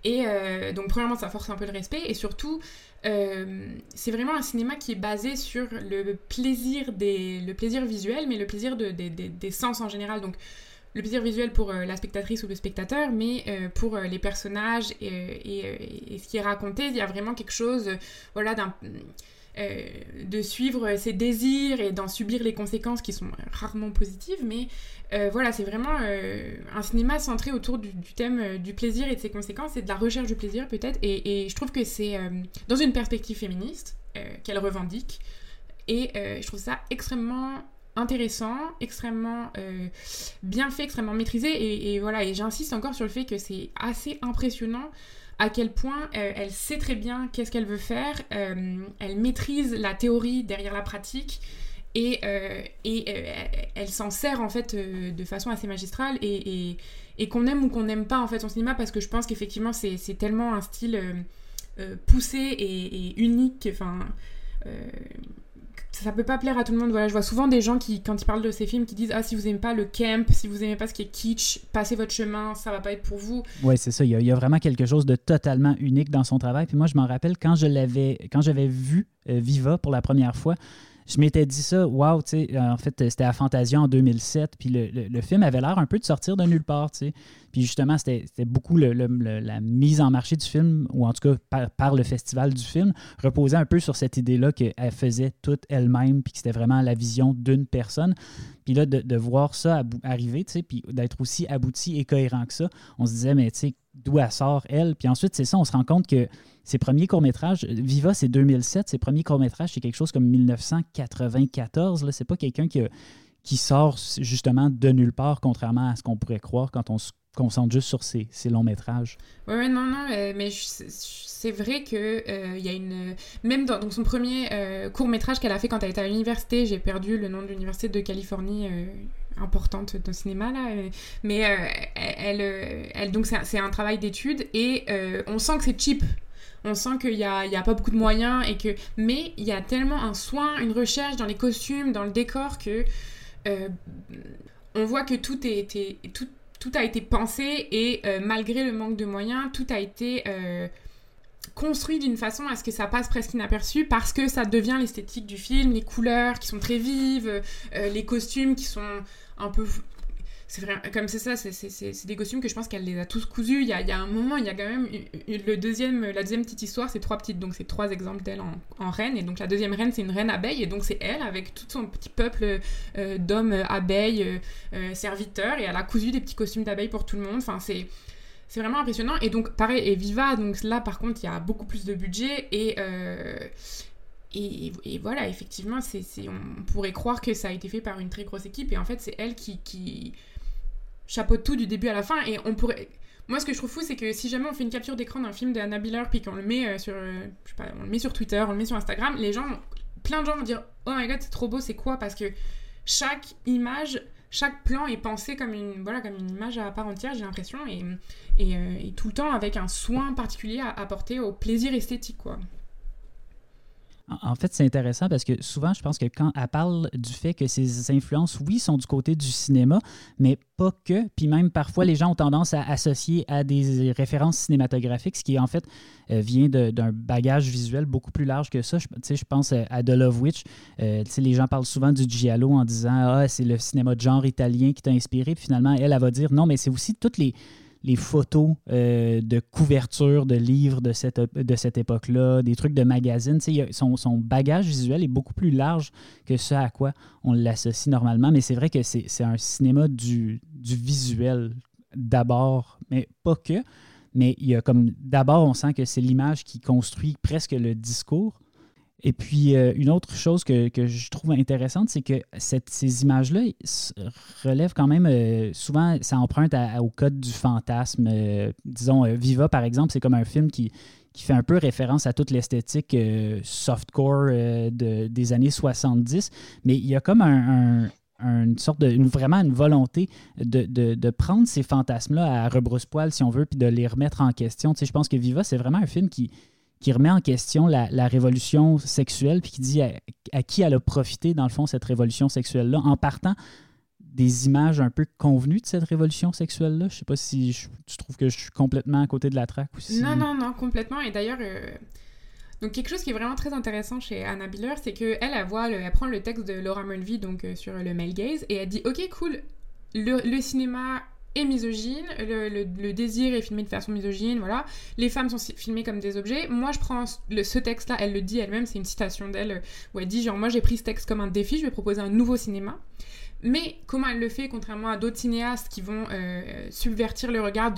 Et euh, donc, premièrement, ça force un peu le respect. Et surtout, euh, c'est vraiment un cinéma qui est basé sur le plaisir, des, le plaisir visuel, mais le plaisir de, des sens en général. Donc, le plaisir visuel pour euh, la spectatrice ou le spectateur, mais pour les personnages et, et, ce qui est raconté, il y a vraiment quelque chose voilà, d'un euh, de suivre ses désirs et d'en subir les conséquences qui sont rarement positives, mais euh, voilà, c'est vraiment euh, un cinéma centré autour du, thème du plaisir et de ses conséquences et de la recherche du plaisir peut-être, et, je trouve que c'est dans une perspective féministe qu'elle revendique, et je trouve ça extrêmement intéressant, extrêmement bien fait, extrêmement maîtrisé, et, et voilà, et j'insiste encore sur le fait que c'est assez impressionnant à quel point euh, elle sait très bien qu'est-ce qu'elle veut faire, euh, elle maîtrise la théorie derrière la pratique et, euh, et elle s'en sert en fait de façon assez magistrale et, et qu'on aime ou qu'on n'aime pas en fait son cinéma parce que je pense qu'effectivement c'est tellement un style poussé et, unique, enfin ça peut pas plaire à tout le monde. Voilà, je vois souvent des gens qui, quand ils parlent de ces films, qui disent Ah, si vous aimez pas le camp, si vous aimez pas ce qui est kitsch, passez votre chemin, ça va pas être pour vous.
Ouais, c'est ça. Il y, a, vraiment quelque chose de totalement unique dans son travail. Puis moi, je m'en rappelle quand je l'avais, quand j'avais vu euh, Viva pour la première fois je m'étais dit ça, waouh, tu sais, en fait, c'était à Fantasia en 2007, puis le, film avait l'air un peu de sortir de nulle part, tu sais. Puis justement, c'était beaucoup la mise en marché du film, ou en tout cas par, le festival du film, reposait un peu sur cette idée-là qu'elle faisait toute elle-même, puis que c'était vraiment la vision d'une personne. Puis là, de, voir ça arriver, tu sais, puis d'être aussi abouti et cohérent que ça, on se disait, mais tu sais, d'où elle sort, elle? Puis ensuite, c'est ça, on se rend compte que ses premiers courts-métrages, Viva, c'est 2007, ses premiers courts-métrages, c'est quelque chose comme 1994. Ce n'est pas quelqu'un qui, qui sort justement de nulle part, contrairement à ce qu'on pourrait croire quand on se concentre juste sur ses, longs-métrages.
Oui, non, non, euh, mais c'est vrai que euh, y a une... Même dans son premier euh, court-métrage qu'elle a fait quand elle était à l'université, j'ai perdu le nom de l'université de Californie importante de cinéma là mais elle, elle, donc c'est un travail d'étude et on sent que c'est cheap on sent qu'il n'y a, a, pas beaucoup de moyens, et que... mais il y a tellement un soin, une recherche dans les costumes, dans le décor, que euh, on voit que tout, tout, a été pensé et euh, malgré le manque de moyens, tout a été euh, construit d'une façon à ce que ça passe presque inaperçu parce que ça devient l'esthétique du film, les couleurs qui sont très vives, les costumes qui sont un peu c'est comme c'est ça, c'est des costumes que je pense qu'elle les a tous cousus. Il y a, y a un moment, il y a quand même le deuxième, la deuxième petite histoire, c'est trois petites, donc c'est trois exemples d'elle en, reine. Et donc la deuxième reine, c'est une reine abeille, et donc c'est elle avec tout son petit peuple euh, d'hommes abeilles, euh, euh, serviteurs, et elle a cousu des petits costumes d'abeilles pour tout le monde. Enfin, c'est c'est vraiment impressionnant. Et donc, pareil, et Viva, donc là, par contre, il y a beaucoup plus de budget et. Et, voilà, effectivement, on pourrait croire que ça a été fait par une très grosse équipe, et en fait, c'est elle qui, chapeaute tout du début à la fin. Et on pourrait. Moi, ce que je trouve fou, c'est que si jamais on fait une capture d'écran d'un film d'Anna Biller, puis qu'on le met euh, sur, euh, le met sur Twitter, on le met sur Instagram, les gens, plein de gens vont dire, oh my god, c'est trop beau, c'est quoi? Parce que chaque image, chaque plan est pensé comme une, voilà, comme une image à part entière, j'ai l'impression, et, et, euh, et, tout le temps avec un soin particulier à apporter au plaisir esthétique, quoi.
En fait, c'est intéressant parce que souvent, je pense que quand elle parle du fait que ses influences, oui, sont du côté du cinéma, mais pas que. Puis même parfois, les gens ont tendance à associer à des références cinématographiques, ce qui en fait euh, vient d'un bagage visuel beaucoup plus large que ça. Je, je pense à The Love Witch. Euh, les gens parlent souvent du Giallo en disant Ah, c'est le cinéma de genre italien qui t'a inspiré. Puis finalement, elle, elle va dire Non, mais c'est aussi toutes les les photos euh, de couverture de livres de cette, de cette époque-là, des trucs de magazines. Son, son bagage visuel est beaucoup plus large que ce à quoi on l'associe normalement. Mais c'est vrai que c'est un cinéma du, du visuel d'abord, mais pas que. Mais il y a comme d'abord, on sent que c'est l'image qui construit presque le discours. Et puis, euh, une autre chose que, que, je trouve intéressante, c'est que ces images-là relèvent quand même euh, souvent, ça emprunte au code du fantasme. Euh, disons, Viva, par exemple, c'est comme un film qui, qui fait un peu référence à toute l'esthétique softcore de, des années 70. Mais il y a comme un, une sorte de vraiment une volonté de, de, de prendre ces fantasmes-là à rebrousse-poil, si on veut, puis de les remettre en question. Je pense que Viva, c'est vraiment un film qui, qui remet en question la, révolution sexuelle, puis qui dit à, qui elle a profité, dans le fond, cette révolution sexuelle-là, en partant des images un peu convenues de cette révolution sexuelle-là? Je sais pas si tu trouves que je suis complètement à côté de la traque.
Non, non, non, complètement. Et d'ailleurs, euh, donc quelque chose qui est vraiment très intéressant chez Anna Biller, c'est qu'elle, elle, voit elle prend le texte de Laura Mulvey, donc euh, sur le male gaze, et elle dit, ok, cool, le cinéma est misogyne, le, désir est filmé de façon misogyne, voilà. Les femmes sont filmées comme des objets. Moi, je prends ce texte-là, elle le dit elle-même, c'est une citation d'elle, où elle dit genre, moi j'ai pris ce texte comme un défi, je vais proposer un nouveau cinéma. Mais comment elle le fait, contrairement à d'autres cinéastes qui vont euh, subvertir le regard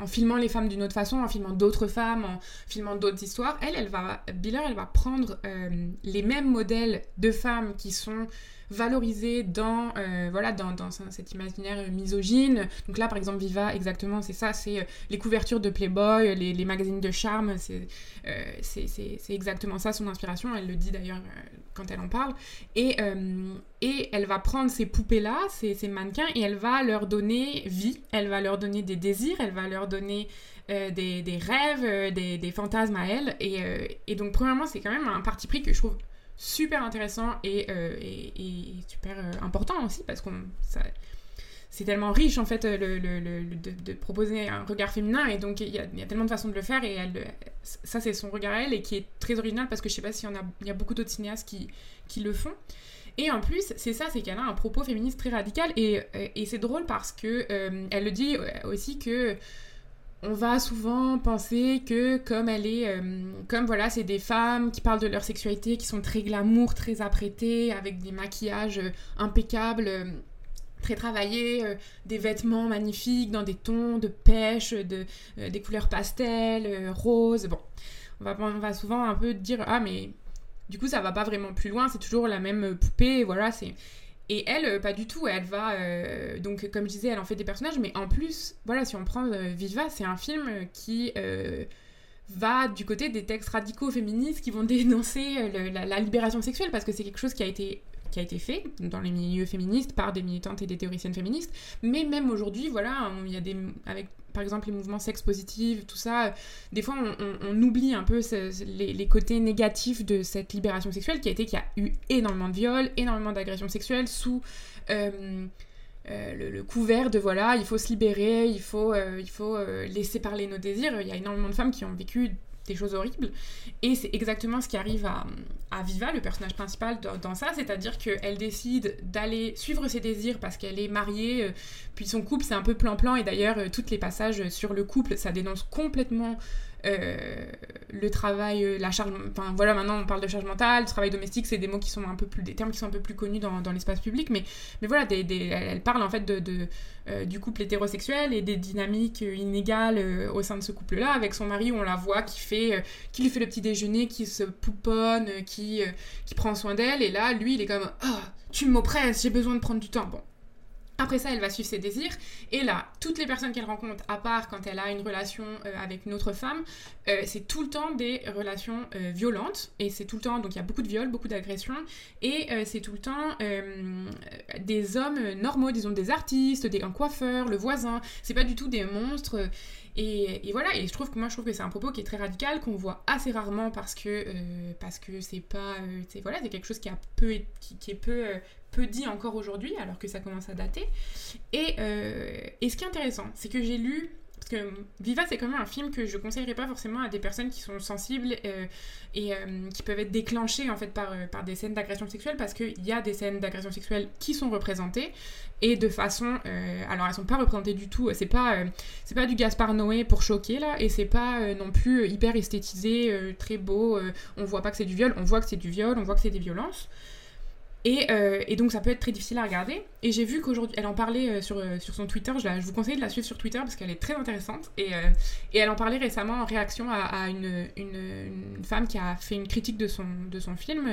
en filmant les femmes d'une autre façon, en filmant d'autres femmes, en filmant d'autres histoires, elle, elle va, Biller, elle va prendre euh, les mêmes modèles de femmes qui sont valorisé dans, euh, voilà, dans, dans, cet imaginaire misogyne. Donc là, par exemple, Viva, exactement, c'est ça, c'est euh, les couvertures de Playboy, les, magazines de charme, euh, c'est c'est exactement ça son inspiration. Elle le dit d'ailleurs quand elle en parle. Et, et elle va prendre ces poupées-là, ces, ces, mannequins, et elle va leur donner vie, elle va leur donner des désirs, elle va leur donner... des, des, rêves, des, des, fantasmes à elle. Et, et donc, premièrement, c'est quand même un parti pris que je trouve super intéressant et, euh, et, super euh, important aussi parce qu'on c'est tellement riche en fait le, le, de, proposer un regard féminin et donc il y, y, a, tellement de façons de le faire et elle, ça c'est son regard elle et qui est très original parce que je sais pas s'il y en a, y a beaucoup d'autres cinéastes qui, qui le font. Et en plus, c'est ça, c'est qu'elle a un propos féministe très radical et, et c'est drôle parce que euh, elle le dit aussi que on va souvent penser que comme elle est, euh, comme voilà, c'est des femmes qui parlent de leur sexualité, qui sont très glamour, très apprêtées, avec des maquillages euh, impeccables, euh, très travaillés, des vêtements magnifiques dans des tons de pêche, de, des couleurs pastel, roses. Bon, on va, on va souvent un peu dire ah mais du coup ça va pas vraiment plus loin, c'est toujours la même poupée, voilà, c'est et elle, euh, pas du tout. Elle va. Euh, donc, comme je disais, elle en fait des personnages, mais en plus, voilà, si on prend euh, Viva, c'est un film qui va du côté des textes radicaux féministes qui vont dénoncer la, libération sexuelle, parce que c'est quelque chose qui a été qui a été fait dans les milieux féministes par des militantes et des théoriciennes féministes. Mais même aujourd'hui, voilà, il y a des. Avec par exemple les mouvements sex positifs, tout ça, des fois on, oublie un peu les, côtés négatifs de cette libération sexuelle qui a été qu'il y a eu énormément de viols, énormément d'agressions sexuelles sous euh, euh, le, couvert de voilà, il faut se libérer, il faut, euh, il faut laisser parler nos désirs. Il y a énormément de femmes qui ont vécu des choses horribles. Et c'est exactement ce qui arrive à, Viva, le personnage principal, dans, ça, c'est-à-dire qu'elle décide d'aller suivre ses désirs parce qu'elle est mariée, euh, puis son couple c'est un peu plan-plan, et d'ailleurs, euh, tous les passages sur le couple, ça dénonce complètement euh, le travail, euh, la charge, enfin voilà, maintenant on parle de charge mentale, le travail domestique, c'est des mots qui sont un peu plus, des termes qui sont un peu plus connus dans, dans l'espace public, mais, mais voilà, elle parle en fait de, euh, du couple hétérosexuel et des dynamiques inégales au sein de ce couple-là, avec son mari on la voit qui fait, qui lui fait le petit déjeuner, qui se pouponne, qui, qui prend soin d'elle, et là, lui, il est comme, oh, tu m'oppresses, j'ai besoin de prendre du temps. Bon, après ça, elle va suivre ses désirs. Et là, toutes les personnes qu'elle rencontre, à part quand elle a une relation euh, avec une autre femme, euh, c'est tout le temps des relations euh, violentes. Et c'est tout le temps, donc il y a beaucoup de viols, beaucoup d'agressions. Et c'est tout le temps des hommes normaux, disons des artistes, des, un coiffeur, le voisin. C'est pas du tout des monstres. Et, voilà, et je trouve que moi je trouve que c'est un propos qui est très radical, qu'on voit assez rarement parce que c'est pas voilà, c'est quelque chose qui est peu peu dit encore aujourd'hui, alors que ça commence à dater. Et, euh, et ce qui est intéressant, c'est que j'ai lu parce que Viva, c'est quand même un film que je conseillerais pas forcément à des personnes qui sont sensibles euh, et euh, qui peuvent être déclenchées en fait par, par des scènes d'agression sexuelle parce qu'il y a des scènes d'agression sexuelle qui sont représentées et de façon. alors elles sont pas représentées du tout, c'est pas, c'est pas du Gaspard Noé pour choquer là et c'est pas non plus hyper esthétisé, très beau, on voit pas que c'est du viol, on voit que c'est du viol, on voit que c'est des violences. Et, et, donc ça peut être très difficile à regarder. Et j'ai vu qu'aujourd'hui, elle en parlait sur, sur son Twitter, je, vous conseille de la suivre sur Twitter parce qu'elle est très intéressante. Et, elle en parlait récemment en réaction à, une, une, femme qui a fait une critique de son, de son film,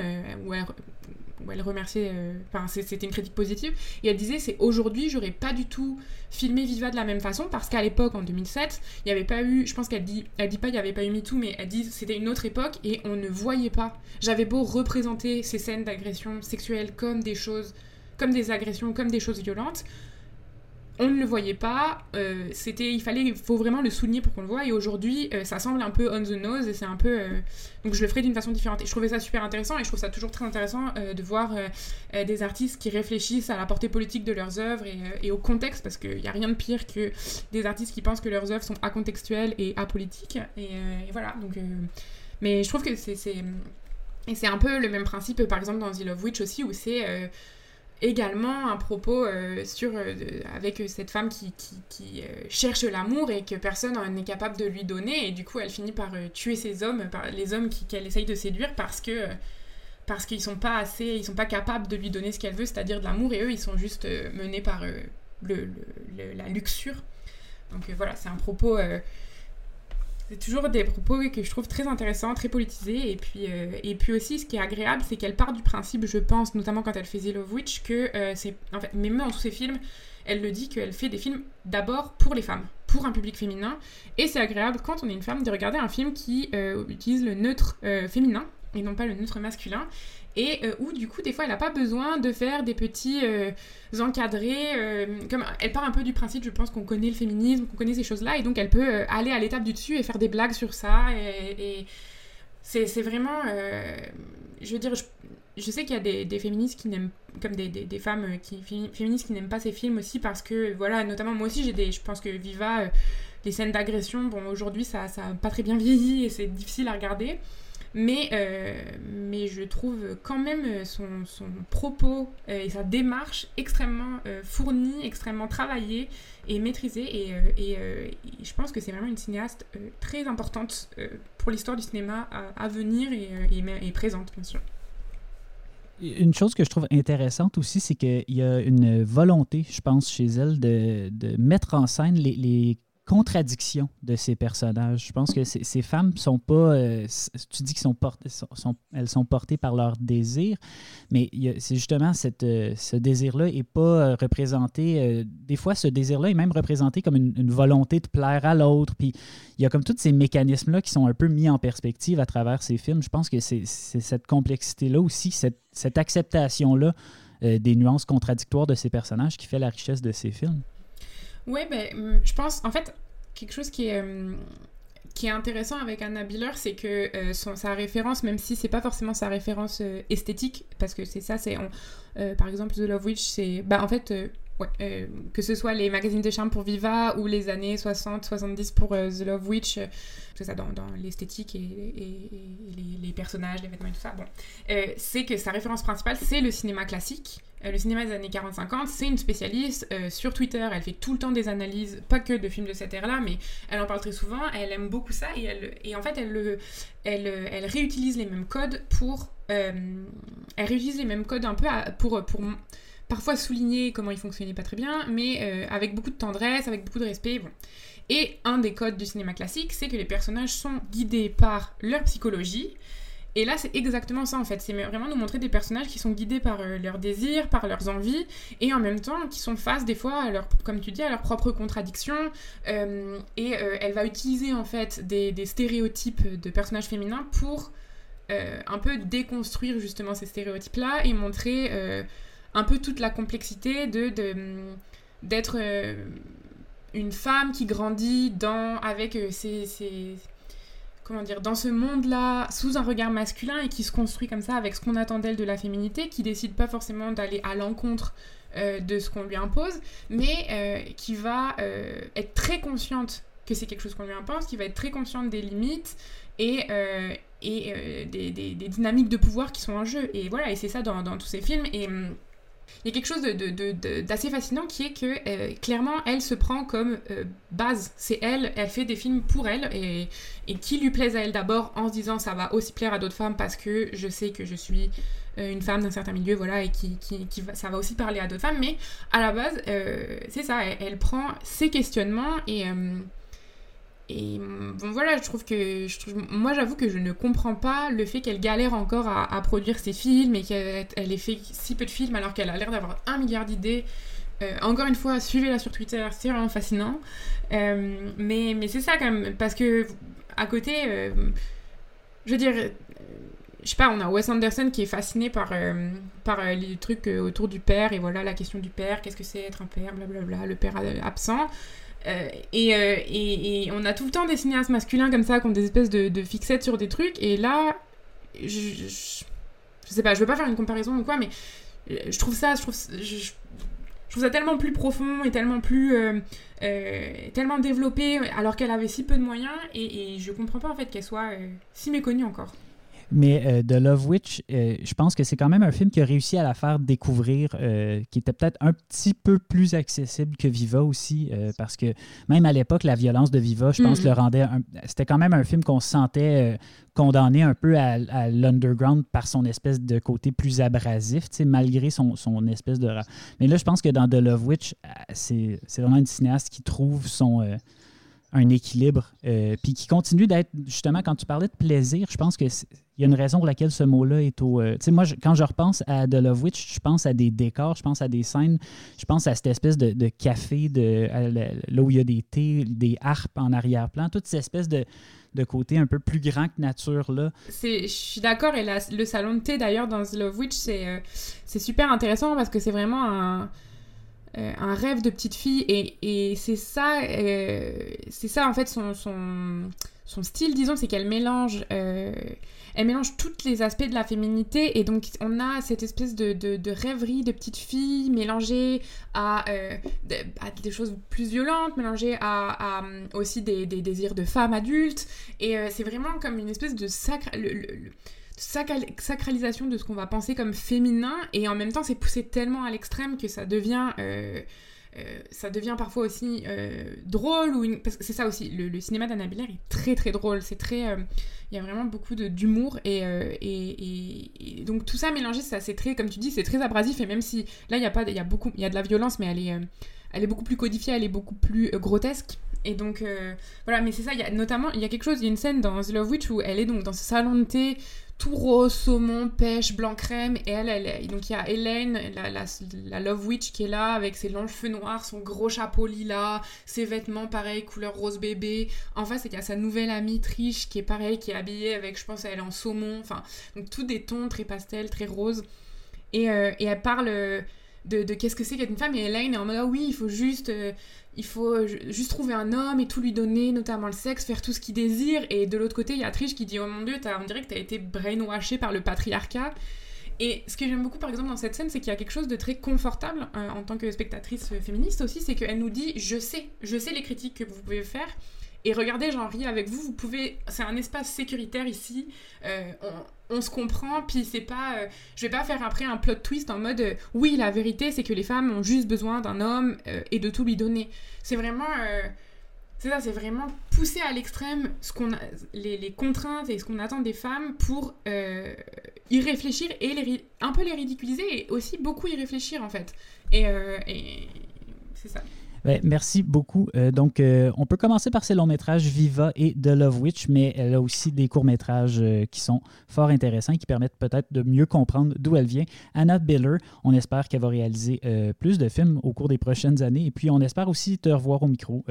elle remerciait, euh, enfin c'était une critique positive, et elle disait c'est aujourd'hui j'aurais pas du tout filmé Viva de la même façon parce qu'à l'époque en 2007 il n'y avait pas eu, je pense qu'elle dit, elle dit pas il n'y avait pas eu MeToo mais elle dit c'était une autre époque et on ne voyait pas. J'avais beau représenter ces scènes d'agression sexuelle comme des choses, comme des agressions, comme des choses violentes, on ne le voyait pas. Euh, c'était, il fallait, faut vraiment le souligner pour qu'on le voit. Et aujourd'hui, euh, ça semble un peu on the nose et c'est un peu. Euh, donc je le ferai d'une façon différente. Et je trouvais ça super intéressant et je trouve ça toujours très intéressant de voir des artistes qui réfléchissent à la portée politique de leurs œuvres et, au contexte parce qu'il n'y a rien de pire que des artistes qui pensent que leurs œuvres sont acontextuelles et apolitiques. Et, et voilà. Donc, mais je trouve que c'est, et c'est un peu le même principe, par exemple dans The Love Witch aussi, où c'est également un propos euh, sur, euh, avec cette femme qui, qui, euh, cherche l'amour et que personne n'est capable de lui donner et du coup elle finit par tuer ses hommes, les hommes qu'elle essaye de séduire parce que parce qu'ils sont pas assez, ils sont pas capables de lui donner ce qu'elle veut, c'est-à-dire de l'amour et eux ils sont juste menés par le, la luxure. Donc voilà, c'est un propos c'est toujours des propos que je trouve très intéressants, très politisés. Et puis, euh, et puis aussi, ce qui est agréable, c'est qu'elle part du principe, je pense, notamment quand elle fait The Love Witch, que euh, c'est. En fait, même dans tous ses films, elle le dit qu'elle fait des films d'abord pour les femmes, pour un public féminin. Et c'est agréable quand on est une femme de regarder un film qui euh, utilise le neutre féminin et non pas le neutre masculin et euh, où du coup des fois elle n'a pas besoin de faire des petits euh, encadrés euh, comme elle part un peu du principe je pense qu'on connaît le féminisme qu'on connaît ces choses là et donc elle peut aller à l'étape du dessus et faire des blagues sur ça et, c'est vraiment je veux dire je, sais qu'il y a des, féministes qui n'aiment comme des, des, femmes qui féministes qui n'aiment pas ces films aussi parce que voilà notamment moi aussi j'ai des je pense que Viva les scènes d'agression bon aujourd'hui ça ça pas très bien vieilli et c'est difficile à regarder mais, euh, mais je trouve quand même son, son propos euh, et sa démarche extrêmement euh, fournie, extrêmement travaillée et maîtrisée. Et, et, je pense que c'est vraiment une cinéaste très importante pour l'histoire du cinéma à, venir et, et, présente, bien sûr.
Une chose que je trouve intéressante aussi, c'est qu'il y a une volonté, je pense, chez elle de, de mettre en scène les contradiction de ces personnages. Je pense que ces, femmes sont pas. Euh, tu dis qu'elles sont, portées, elles sont portées par leur désir, mais c'est justement euh, ce désir-là n'est pas euh, représenté. des fois, ce désir-là est même représenté comme une, volonté de plaire à l'autre. Puis il y a comme tous ces mécanismes-là qui sont un peu mis en perspective à travers ces films. Je pense que c'est cette complexité-là aussi, cette, cette acceptation-là des nuances contradictoires de ces personnages qui fait la richesse de ces films.
Ouais, ben, hum, je pense, en fait, quelque chose qui est, hum, qui est intéressant avec Anna Biller, c'est que euh, son, sa référence, même si c'est pas forcément sa référence euh, esthétique, parce que c'est ça, c'est, euh, par exemple, The Love Witch, c'est, bah, en fait, ouais, que ce soit les magazines de charme pour Viva ou les années 60-70 pour The Love Witch, c'est ça, dans, l'esthétique et, les, personnages, les vêtements et tout ça, bon, c'est que sa référence principale, c'est le cinéma classique. Euh, le cinéma des années 40-50, c'est une spécialiste. Euh, sur Twitter, elle fait tout le temps des analyses, pas que de films de cette ère-là, mais elle en parle très souvent. Elle aime beaucoup ça et, elle, et en fait, elle, elle, elle réutilise les mêmes codes pour. Euh, elle réutilise les mêmes codes un peu pour, pour parfois souligner comment ils fonctionnaient pas très bien, mais avec beaucoup de tendresse, avec beaucoup de respect. Bon. Et un des codes du cinéma classique, c'est que les personnages sont guidés par leur psychologie et là, c'est exactement ça en fait. C'est vraiment nous montrer des personnages qui sont guidés par euh, leurs désirs, par leurs envies, et en même temps qui sont face des fois, à leur, comme tu dis, à leurs propres contradictions. Euh, et euh, elle va utiliser en fait des, stéréotypes de personnages féminins pour un peu déconstruire justement ces stéréotypes-là et montrer un peu toute la complexité de d'être une femme qui grandit dans avec ses, ses comment dire, dans ce monde-là, sous un regard masculin et qui se construit comme ça avec ce qu'on attend d'elle de la féminité, qui décide pas forcément d'aller à l'encontre euh, de ce qu'on lui impose, mais euh, qui va euh, être très consciente que c'est quelque chose qu'on lui impose, qui va être très consciente des limites et, et des, dynamiques de pouvoir qui sont en jeu. Et voilà, et c'est ça dans, tous ces films. Et, il y a quelque chose d'assez fascinant qui est que euh, clairement elle se prend comme euh, base. C'est elle, elle fait des films pour elle et, qui lui plaisent à elle d'abord en se disant ça va aussi plaire à d'autres femmes parce que je sais que je suis euh, une femme d'un certain milieu, voilà, et qui, va, ça va aussi parler à d'autres femmes. Mais à la base, c'est ça, elle, prend ses questionnements et et bon voilà, je trouve que moi j'avoue que je ne comprends pas le fait qu'elle galère encore à, produire ses films et qu'elle ait fait si peu de films alors qu'elle a l'air d'avoir un milliard d'idées. Euh, encore une fois, suivez-la sur Twitter, c'est vraiment fascinant. Euh, mais mais c'est ça quand même, parce que à côté, euh, je veux dire, je sais pas, on a Wes Anderson qui est fasciné par, par les trucs autour du père, et voilà la question du père, qu'est-ce que c'est être un père, blablabla, le père absent. Euh, et, euh, et, on a tout le temps des cinéastes masculins comme ça, qui ont des espèces de, fixettes sur des trucs. Et là, je, je, sais pas, je veux pas faire une comparaison ou quoi, mais je trouve ça, je trouve, ça tellement plus profond et tellement plus, euh, tellement développé, alors qu'elle avait si peu de moyens. Et, et je comprends pas en fait qu'elle soit si méconnue encore.
Mais euh, The Love Witch, euh, je pense que c'est quand même un film qui a réussi à la faire découvrir, euh, qui était peut-être un petit peu plus accessible que Viva aussi, parce que même à l'époque, la violence de Viva, je pense, mm-hmm. le rendait. C'était quand même un film qu'on se sentait condamné un peu à, l'underground par son espèce de côté plus abrasif, malgré son, son espèce de. Mais là, je pense que dans The Love Witch, c'est vraiment une cinéaste qui trouve son un équilibre, puis qui continue d'être, justement, quand tu parlais de plaisir, je pense que il y a une raison pour laquelle ce mot-là est au. Euh, tu sais, moi, quand je repense à The Love Witch, je pense à des décors, je pense à des scènes, je pense à cette espèce de, café, de, là où il y a des thés, des harpes en arrière-plan, toute cette espèce de, de côté un peu plus grand que nature là.
Je suis d'accord, et le salon de thé d'ailleurs dans The Love Witch, c'est euh, super intéressant parce que c'est vraiment un. Euh, un rêve de petite fille et, c'est ça c'est ça en fait son, son, style disons c'est qu'elle mélange elle mélange tous les aspects de la féminité et donc on a cette espèce de, de, rêverie de petite fille mélangée à, euh, des choses plus violentes, mélangée à, aussi des, désirs de femmes adultes et euh, c'est vraiment comme une espèce de sacralisation de ce qu'on va penser comme féminin et en même temps c'est poussé tellement à l'extrême que ça devient euh, euh, ça devient parfois aussi euh, drôle ou parce que c'est ça aussi le, cinéma d'Anna Biller est très très drôle c'est très il y a vraiment beaucoup d'humour et, et, donc tout ça mélangé ça c'est très comme tu dis c'est très abrasif et même si là il y a pas il y a beaucoup il y a de la violence mais elle est elle est beaucoup plus codifiée elle est beaucoup plus grotesque et donc voilà mais c'est ça y a notamment il y a quelque chose il y a une scène dans The Love Witch où elle est donc dans ce salon de thé tout rose, saumon, pêche, blanc crème. Et elle, elle, donc il y a Hélène, la, Love Witch qui est là avec ses longs cheveux noirs, son gros chapeau lilas, ses vêtements pareil, couleur rose bébé. En face, il y a sa nouvelle amie Trish qui est pareil, qui est habillée avec, je pense, elle est en saumon. Enfin, donc tout des tons très pastel, très rose. Et, euh, et elle parle de, qu'est-ce que c'est qu'être une femme. Et Hélène est en mode, ah oui, il faut juste. Euh, il faut euh, juste trouver un homme et tout lui donner, notamment le sexe, faire tout ce qu'il désire. Et de l'autre côté, il y a Trish qui dit Oh mon dieu, on dirait que t'as été brainwashé par le patriarcat. Et ce que j'aime beaucoup par exemple dans cette scène, c'est qu'il y a quelque chose de très confortable euh, en tant que spectatrice féministe aussi, c'est qu'elle nous dit Je sais, je sais les critiques que vous pouvez faire, et regardez, j'en ris avec vous, vous pouvez. C'est un espace sécuritaire ici. Euh, on, se comprend, puis c'est pas. Euh, je vais pas faire après un plot twist en mode euh, oui, la vérité, c'est que les femmes ont juste besoin d'un homme et de tout lui donner. C'est vraiment. c'est ça, c'est vraiment pousser à l'extrême ce qu'on les, contraintes et ce qu'on attend des femmes pour y réfléchir et les, un peu les ridiculiser et aussi beaucoup y réfléchir en fait. et c'est ça.
Ben, merci beaucoup. Euh, donc, euh, on peut commencer par ses longs métrages Viva et The Love Witch, mais elle a aussi des courts métrages euh, qui sont fort intéressants et qui permettent peut-être de mieux comprendre d'où elle vient. Anna Biller, on espère qu'elle va réaliser plus de films au cours des prochaines années et puis on espère aussi te revoir au micro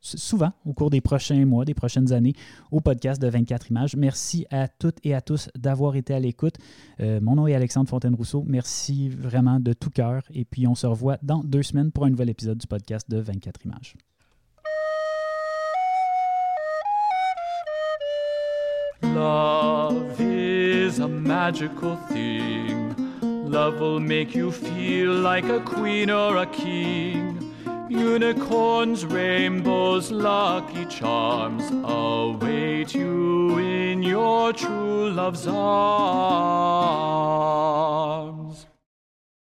souvent au cours des prochains mois, des prochaines années au podcast de 24 images. Merci à toutes et à tous d'avoir été à l'écoute. Euh, mon nom est Alexandre Fontaine-Rousseau. Merci vraiment de tout cœur. Et puis on se revoit dans deux semaines pour un nouvel épisode du podcast de 24 images. Love is a magical thing. Love will make you feel like a queen or a king. Unicorns, rainbows, lucky charms await you in your true love's arms.